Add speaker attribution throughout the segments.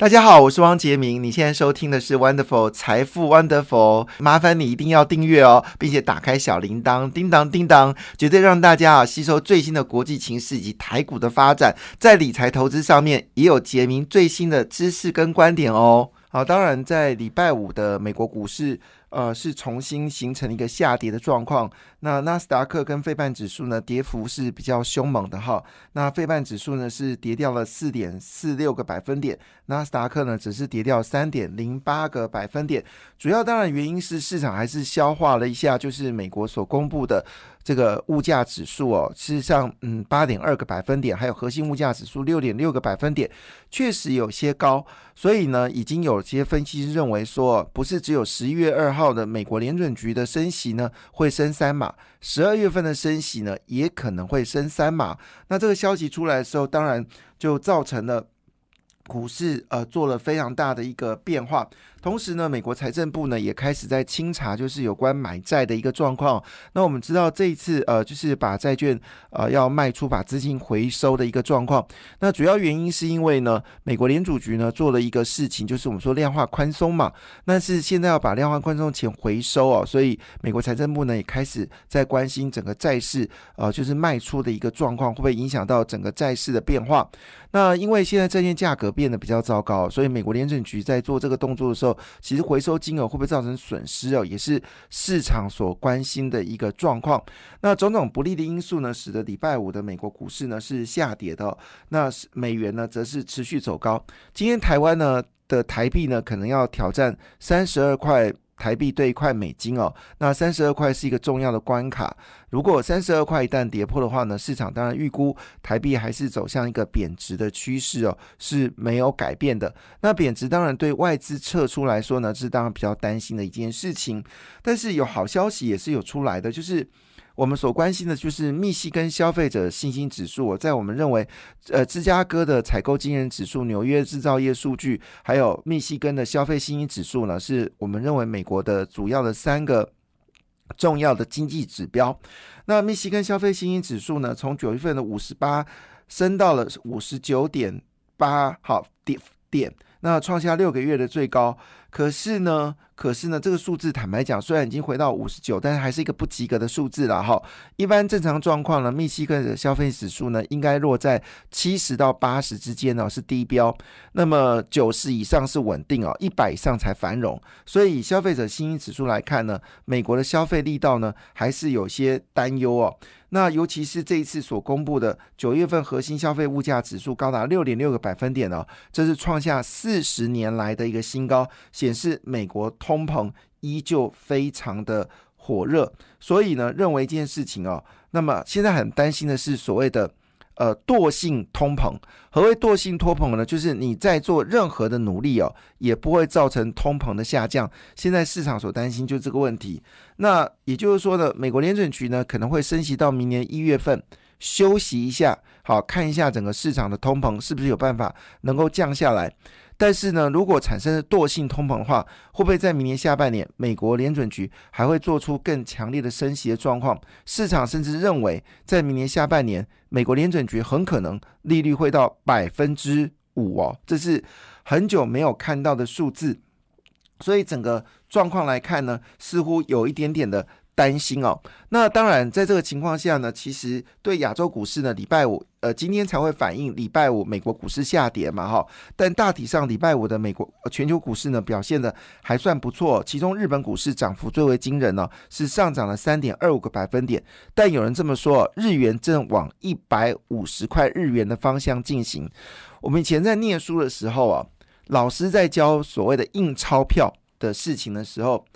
Speaker 1: 大家好，我是汪杰明。你现在收听的是 Wonderful 财富 Wonderful，麻烦你一定要订阅哦，并且打开小铃铛，叮当叮当，绝对让大家啊吸收最新的国际情势以及台股的发展，在理财投资上面也有杰明最新的知识跟观点哦。好，当然在礼拜五的美国股市。呃，是重新形成一个下跌的状况。那纳斯达克跟费半指数呢，跌幅是比较凶猛的哈。那费半指数呢是跌掉了四点四六个百分点，纳斯达克呢只是跌掉三点零八个百分点。主要当然原因是市场还是消化了一下，就是美国所公布的这个物价指数哦，事实上，嗯，八点二个百分点，还有核心物价指数六点六个百分点，确实有些高。所以呢，已经有些分析师认为说，不是只有十一月二号。号的美国联准局的升息呢，会升三码；十二月份的升息呢，也可能会升三码。那这个消息出来的时候，当然就造成了股市呃做了非常大的一个变化。同时呢，美国财政部呢也开始在清查，就是有关买债的一个状况。那我们知道这一次呃，就是把债券呃要卖出，把资金回收的一个状况。那主要原因是因为呢，美国联储局呢做了一个事情，就是我们说量化宽松嘛。那是现在要把量化宽松钱回收哦，所以美国财政部呢也开始在关心整个债市呃，就是卖出的一个状况会不会影响到整个债市的变化。那因为现在债券价格变得比较糟糕，所以美国联准局在做这个动作的时候。其实回收金额会不会造成损失哦，也是市场所关心的一个状况。那种种不利的因素呢，使得礼拜五的美国股市呢是下跌的，那美元呢则是持续走高。今天台湾呢的台币呢可能要挑战三十二块。台币兑一块美金哦，那三十二块是一个重要的关卡。如果三十二块一旦跌破的话呢，市场当然预估台币还是走向一个贬值的趋势哦，是没有改变的。那贬值当然对外资撤出来说呢，是当然比较担心的一件事情。但是有好消息也是有出来的，就是。我们所关心的就是密西根消费者信心指数。在我们认为，呃，芝加哥的采购经人指数、纽约制造业数据，还有密西根的消费信心指数呢，是我们认为美国的主要的三个重要的经济指标。那密西根消费信心指数呢，从九月份的五十八升到了五十九点八，好点点，那创下六个月的最高。可是呢？可是呢，这个数字坦白讲，虽然已经回到五十九，但是还是一个不及格的数字了哈。一般正常状况呢，密西根的消费指数呢，应该落在七十到八十之间呢，是低标。那么九十以上是稳定哦，一百以上才繁荣。所以以消费者信心指数来看呢，美国的消费力道呢，还是有些担忧哦。那尤其是这一次所公布的九月份核心消费物价指数高达六点六个百分点哦，这是创下四十年来的一个新高，显示美国通膨依旧非常的火热。所以呢，认为这件事情哦，那么现在很担心的是所谓的。呃，惰性通膨，何谓惰性通膨呢？就是你在做任何的努力哦，也不会造成通膨的下降。现在市场所担心就这个问题。那也就是说呢，美国联准局呢可能会升息到明年一月份，休息一下，好看一下整个市场的通膨是不是有办法能够降下来。但是呢，如果产生惰性通膨的话，会不会在明年下半年，美国联准局还会做出更强烈的升息的状况？市场甚至认为，在明年下半年，美国联准局很可能利率会到百分之五哦，这是很久没有看到的数字。所以整个状况来看呢，似乎有一点点的。担心哦，那当然，在这个情况下呢，其实对亚洲股市呢，礼拜五呃，今天才会反映礼拜五美国股市下跌嘛，哈。但大体上，礼拜五的美国全球股市呢，表现的还算不错。其中，日本股市涨幅最为惊人呢，是上涨了三点二五个百分点。但有人这么说，日元正往一百五十块日元的方向进行。我们以前在念书的时候啊，老师在教所谓的印钞票的事情的时候。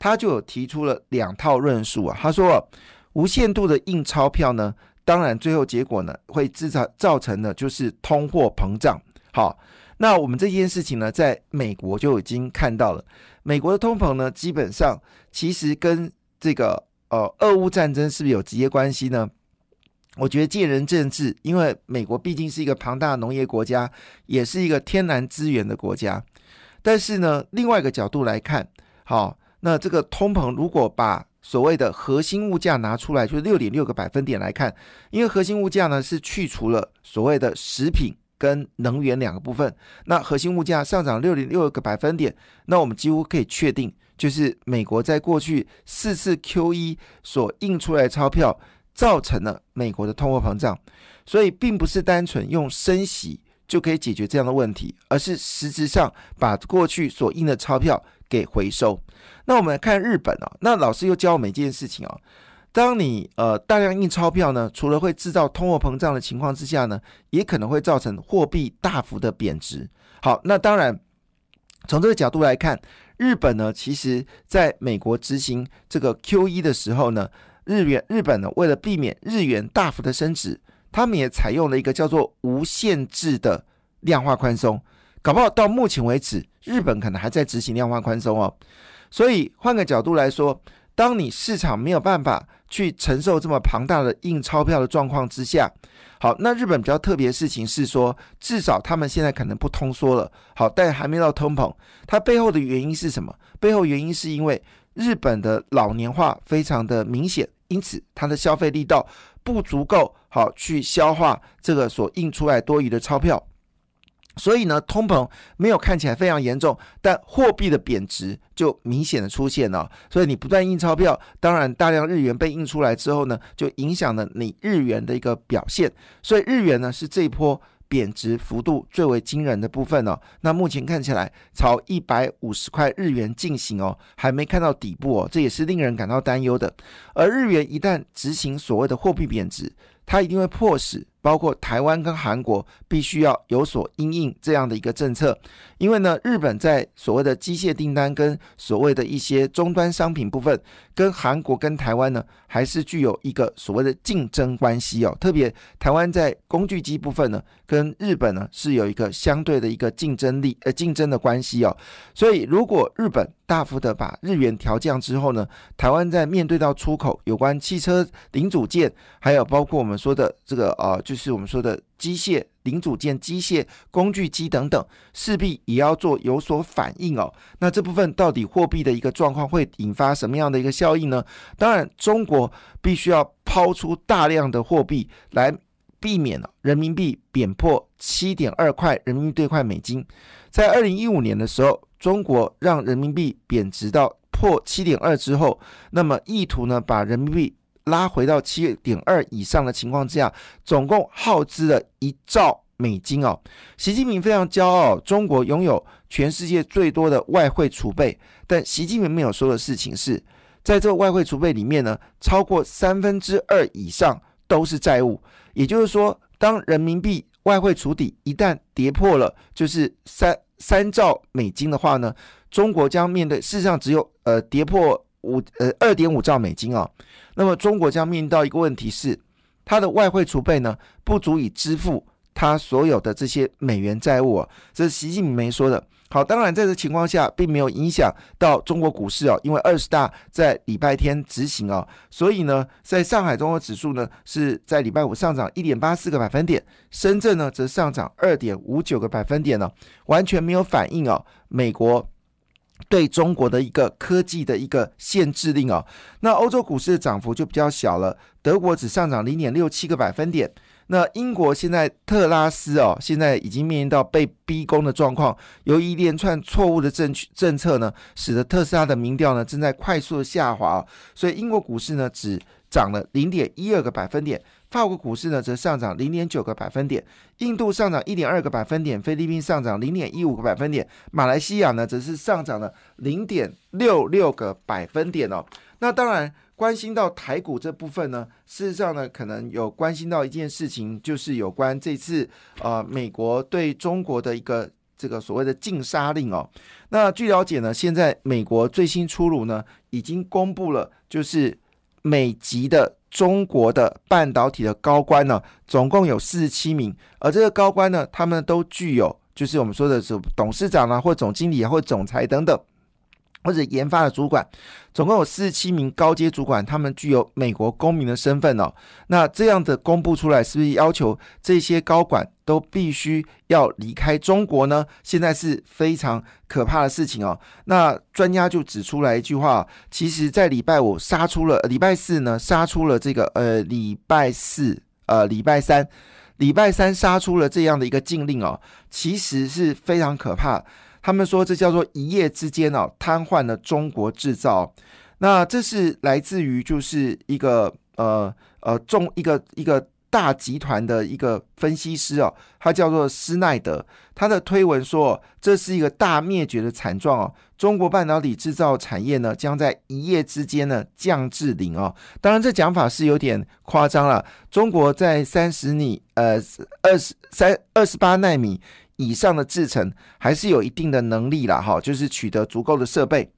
Speaker 1: 他就提出了两套论述啊，他说，无限度的印钞票呢，当然最后结果呢，会制造造成的就是通货膨胀。好，那我们这件事情呢，在美国就已经看到了，美国的通膨呢，基本上其实跟这个呃俄乌战争是不是有直接关系呢？我觉得见仁见智，因为美国毕竟是一个庞大的农业国家，也是一个天然资源的国家。但是呢，另外一个角度来看，好。那这个通膨，如果把所谓的核心物价拿出来，就是六点六个百分点来看，因为核心物价呢是去除了所谓的食品跟能源两个部分。那核心物价上涨六点六个百分点，那我们几乎可以确定，就是美国在过去四次 Q E 所印出来的钞票，造成了美国的通货膨胀。所以，并不是单纯用升息就可以解决这样的问题，而是实质上把过去所印的钞票给回收。那我们来看日本啊，那老师又教我们一件事情啊。当你呃大量印钞票呢，除了会制造通货膨胀的情况之下呢，也可能会造成货币大幅的贬值。好，那当然从这个角度来看，日本呢，其实在美国执行这个 Q E 的时候呢，日元日本呢为了避免日元大幅的升值，他们也采用了一个叫做无限制的量化宽松。搞不好到目前为止，日本可能还在执行量化宽松哦。所以换个角度来说。当你市场没有办法去承受这么庞大的印钞票的状况之下，好，那日本比较特别的事情是说，至少他们现在可能不通缩了，好，但还没到通膨。它背后的原因是什么？背后原因是因为日本的老年化非常的明显，因此它的消费力道不足够好去消化这个所印出来多余的钞票。所以呢，通膨没有看起来非常严重，但货币的贬值就明显的出现了。所以你不断印钞票，当然大量日元被印出来之后呢，就影响了你日元的一个表现。所以日元呢是这一波贬值幅度最为惊人的部分呢。那目前看起来朝一百五十块日元进行哦，还没看到底部哦，这也是令人感到担忧的。而日元一旦执行所谓的货币贬值，它一定会迫使。包括台湾跟韩国必须要有所因应这样的一个政策，因为呢，日本在所谓的机械订单跟所谓的一些终端商品部分，跟韩国跟台湾呢，还是具有一个所谓的竞争关系哦。特别台湾在工具机部分呢，跟日本呢是有一个相对的一个竞争力呃竞争的关系哦。所以如果日本大幅的把日元调降之后呢，台湾在面对到出口有关汽车零组件，还有包括我们说的这个呃。就是我们说的机械零组件、机械工具机等等，势必也要做有所反应哦。那这部分到底货币的一个状况会引发什么样的一个效应呢？当然，中国必须要抛出大量的货币来避免人民币贬破七点二块人民币兑换美金。在二零一五年的时候，中国让人民币贬值到破七点二之后，那么意图呢把人民币。拉回到七点二以上的情况之下，总共耗资了一兆美金哦。习近平非常骄傲，中国拥有全世界最多的外汇储备。但习近平没有说的事情是，在这个外汇储备里面呢，超过三分之二以上都是债务。也就是说，当人民币外汇储底一旦跌破了，就是三三兆美金的话呢，中国将面对事实上只有呃跌破。五呃二点五兆美金啊，那么中国将面临到一个问题是，它的外汇储备呢不足以支付它所有的这些美元债务啊，这是习近平没说的。好，当然在这情况下并没有影响到中国股市啊，因为二十大在礼拜天执行啊，所以呢，在上海综合指数呢是在礼拜五上涨一点八四个百分点，深圳呢则上涨二点五九个百分点呢，完全没有反应啊，美国。对中国的一个科技的一个限制令哦，那欧洲股市的涨幅就比较小了，德国只上涨零点六七个百分点。那英国现在特拉斯哦，现在已经面临到被逼宫的状况，由于一连串错误的政政策呢，使得特斯拉的民调呢正在快速的下滑，所以英国股市呢只涨了零点一二个百分点。法国股市呢则上涨零点九个百分点，印度上涨一点二个百分点，菲律宾上涨零点一五个百分点，马来西亚呢则是上涨了零点六六个百分点哦。那当然关心到台股这部分呢，事实上呢可能有关心到一件事情，就是有关这次呃美国对中国的一个这个所谓的禁杀令哦。那据了解呢，现在美国最新出炉呢，已经公布了就是美籍的。中国的半导体的高官呢，总共有四十七名，而这个高官呢，他们都具有，就是我们说的是董事长啊，或总经理啊，或总裁等等。或者研发的主管，总共有四十七名高阶主管，他们具有美国公民的身份哦。那这样的公布出来，是不是要求这些高管都必须要离开中国呢？现在是非常可怕的事情哦。那专家就指出来一句话，其实，在礼拜五杀出了，礼拜四呢杀出了这个呃，礼拜四呃，礼拜三。礼拜三杀出了这样的一个禁令哦，其实是非常可怕。他们说这叫做一夜之间哦，瘫痪了中国制造。那这是来自于就是一个呃呃中一个一个大集团的一个分析师哦，他叫做施奈德，他的推文说这是一个大灭绝的惨状哦，中国半导体制造产业呢将在一夜之间呢降至零哦。当然这讲法是有点夸张了，中国在三十米呃二十三二十八纳米以上的制程还是有一定的能力了哈，就是取得足够的设备。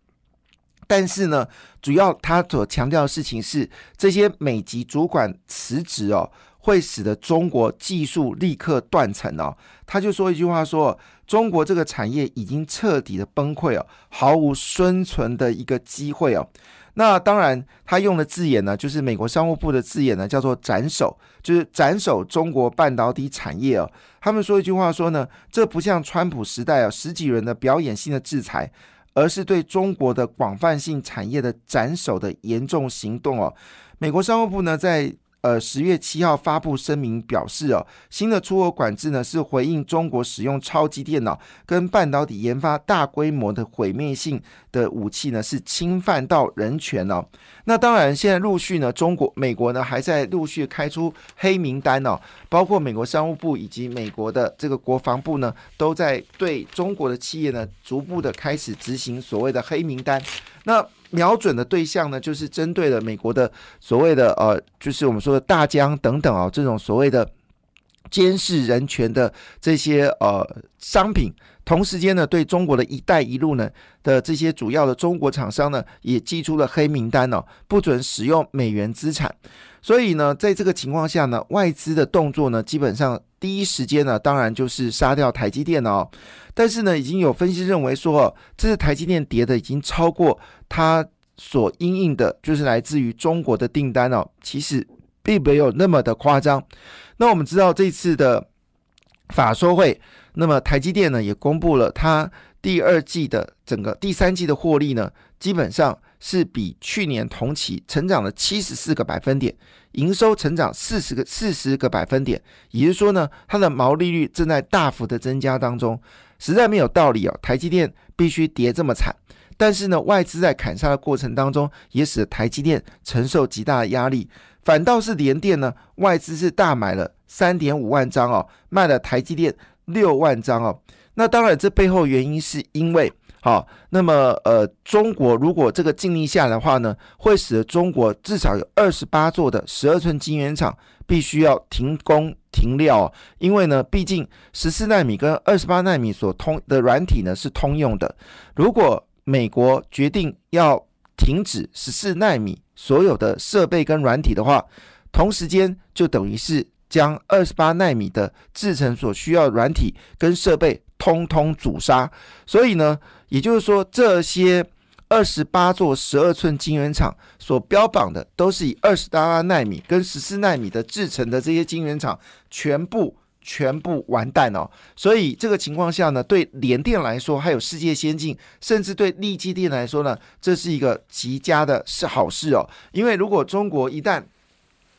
Speaker 1: 但是呢，主要他所强调的事情是，这些美籍主管辞职哦，会使得中国技术立刻断层哦。他就说一句话说，中国这个产业已经彻底的崩溃哦，毫无生存的一个机会哦。那当然，他用的字眼呢，就是美国商务部的字眼呢，叫做斩首，就是斩首中国半导体产业哦。他们说一句话说呢，这不像川普时代啊，十几人的表演性的制裁。而是对中国的广泛性产业的斩首的严重行动哦。美国商务部呢，在呃十月七号发布声明表示哦，新的出口管制呢是回应中国使用超级电脑跟半导体研发大规模的毁灭性的武器呢是侵犯到人权哦。那当然，现在陆续呢，中国、美国呢还在陆续开出黑名单哦，包括美国商务部以及美国的这个国防部呢，都在对中国的企业呢逐步的开始执行所谓的黑名单。那瞄准的对象呢，就是针对了美国的所谓的呃，就是我们说的大疆等等啊，这种所谓的监视人权的这些呃商品。同时间呢，对中国的一带一路呢的这些主要的中国厂商呢，也寄出了黑名单哦，不准使用美元资产。所以呢，在这个情况下呢，外资的动作呢，基本上第一时间呢，当然就是杀掉台积电哦。但是呢，已经有分析认为说，这是台积电跌的已经超过它所应应的，就是来自于中国的订单哦。其实并没有那么的夸张。那我们知道这次的法说会。那么台积电呢也公布了它第二季的整个第三季的获利呢，基本上是比去年同期成长了七十四个百分点，营收成长四十个四十个百分点，也就是说呢，它的毛利率正在大幅的增加当中，实在没有道理哦，台积电必须跌这么惨。但是呢，外资在砍杀的过程当中，也使得台积电承受极大的压力，反倒是联电呢，外资是大买了三点五万张哦，卖了台积电。六万张哦，那当然，这背后原因是因为，好，那么呃，中国如果这个禁令下来的话呢，会使得中国至少有二十八座的十二寸晶圆厂必须要停工停料，因为呢，毕竟十四纳米跟二十八纳米所通的软体呢是通用的，如果美国决定要停止十四纳米所有的设备跟软体的话，同时间就等于是。将二十八纳米的制成所需要软体跟设备通通阻杀，所以呢，也就是说，这些二十八座十二寸晶圆厂所标榜的，都是以二十八纳米跟十四纳米的制成的这些晶圆厂，全部全部完蛋哦。所以这个情况下呢，对联电来说，还有世界先进，甚至对力基电来说呢，这是一个极佳的是好事哦。因为如果中国一旦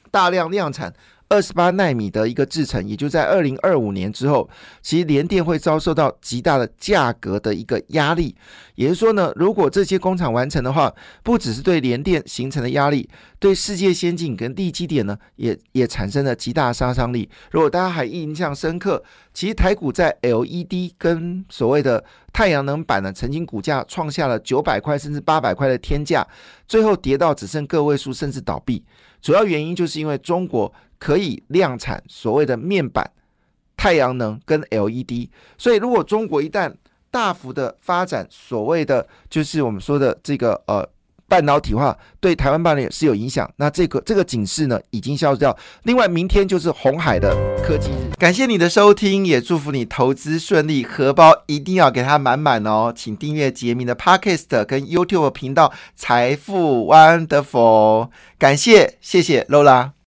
Speaker 1: 大量量产，二十八纳米的一个制程，也就在二零二五年之后，其实联电会遭受到极大的价格的一个压力。也就是说呢，如果这些工厂完成的话，不只是对联电形成的压力，对世界先进跟地基点呢，也也产生了极大杀伤力。如果大家还印象深刻，其实台股在 LED 跟所谓的太阳能板呢，曾经股价创下了九百块甚至八百块的天价，最后跌到只剩个位数，甚至倒闭。主要原因就是因为中国。可以量产所谓的面板、太阳能跟 LED，所以如果中国一旦大幅的发展所谓的就是我们说的这个呃半导体化，对台湾半导体是有影响。那这个这个警示呢已经消失掉。另外，明天就是红海的科技日，感谢你的收听，也祝福你投资顺利，荷包一定要给它满满哦。请订阅杰明的 Podcast 跟 YouTube 频道财富 Wonderful，感谢谢谢 Lola。